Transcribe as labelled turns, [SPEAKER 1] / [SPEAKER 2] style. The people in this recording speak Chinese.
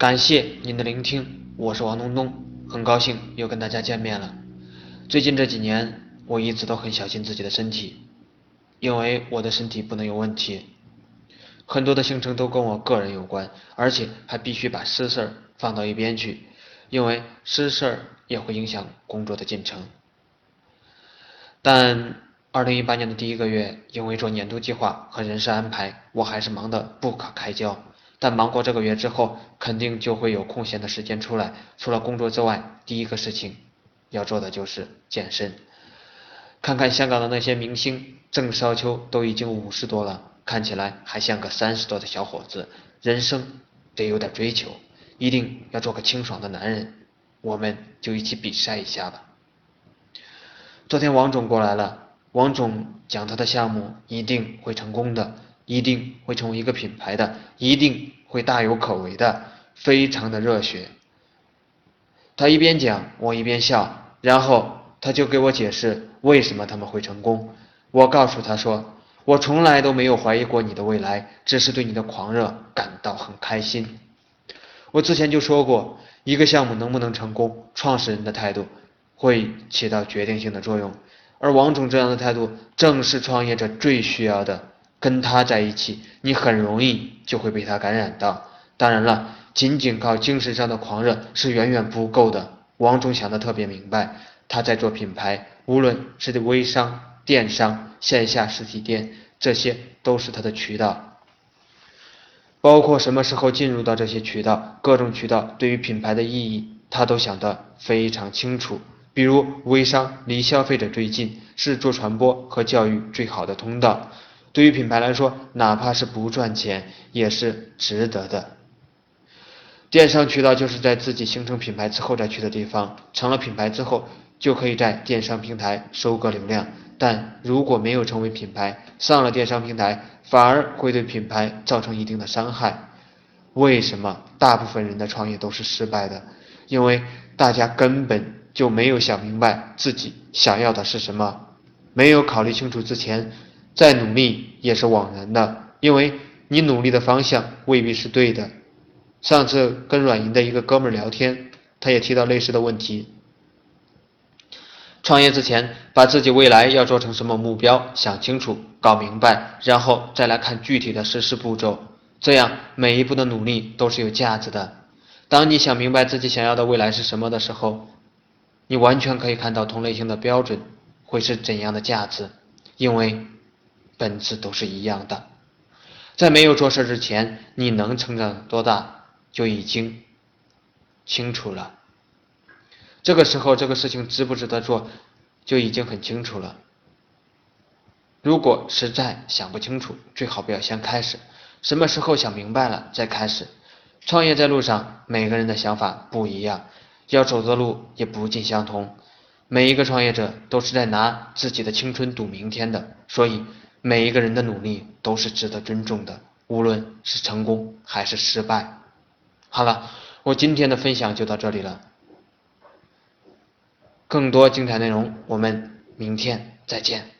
[SPEAKER 1] 感谢您的聆听，我是王东东，很高兴又跟大家见面了。最近这几年，我一直都很小心自己的身体，因为我的身体不能有问题。很多的行程都跟我个人有关，而且还必须把私事儿放到一边去，因为私事儿也会影响工作的进程。但二零一八年的第一个月，因为做年度计划和人事安排，我还是忙得不可开交。但忙过这个月之后，肯定就会有空闲的时间出来。除了工作之外，第一个事情要做的就是健身。看看香港的那些明星，郑少秋都已经五十多了，看起来还像个三十多的小伙子。人生得有点追求，一定要做个清爽的男人。我们就一起比赛一下吧。昨天王总过来了，王总讲他的项目一定会成功的。一定会成为一个品牌的，一定会大有可为的，非常的热血。他一边讲，我一边笑，然后他就给我解释为什么他们会成功。我告诉他说，我从来都没有怀疑过你的未来，只是对你的狂热感到很开心。我之前就说过，一个项目能不能成功，创始人的态度会起到决定性的作用，而王总这样的态度，正是创业者最需要的。跟他在一起，你很容易就会被他感染到。当然了，仅仅靠精神上的狂热是远远不够的。王总想的特别明白，他在做品牌，无论是对微商、电商、线下实体店，这些都是他的渠道。包括什么时候进入到这些渠道，各种渠道对于品牌的意义，他都想得非常清楚。比如微商离消费者最近，是做传播和教育最好的通道。对于品牌来说，哪怕是不赚钱，也是值得的。电商渠道就是在自己形成品牌之后再去的地方，成了品牌之后，就可以在电商平台收割流量。但如果没有成为品牌，上了电商平台，反而会对品牌造成一定的伤害。为什么大部分人的创业都是失败的？因为大家根本就没有想明白自己想要的是什么，没有考虑清楚之前。再努力也是枉然的，因为你努力的方向未必是对的。上次跟软银的一个哥们儿聊天，他也提到类似的问题。创业之前，把自己未来要做成什么目标想清楚、搞明白，然后再来看具体的实施步骤，这样每一步的努力都是有价值的。当你想明白自己想要的未来是什么的时候，你完全可以看到同类型的标准会是怎样的价值，因为。本质都是一样的，在没有做事之前，你能成长多大就已经清楚了。这个时候，这个事情值不值得做，就已经很清楚了。如果实在想不清楚，最好不要先开始。什么时候想明白了再开始？创业在路上，每个人的想法不一样，要走的路也不尽相同。每一个创业者都是在拿自己的青春赌明天的，所以。每一个人的努力都是值得尊重的，无论是成功还是失败。好了，我今天的分享就到这里了，更多精彩内容我们明天再见。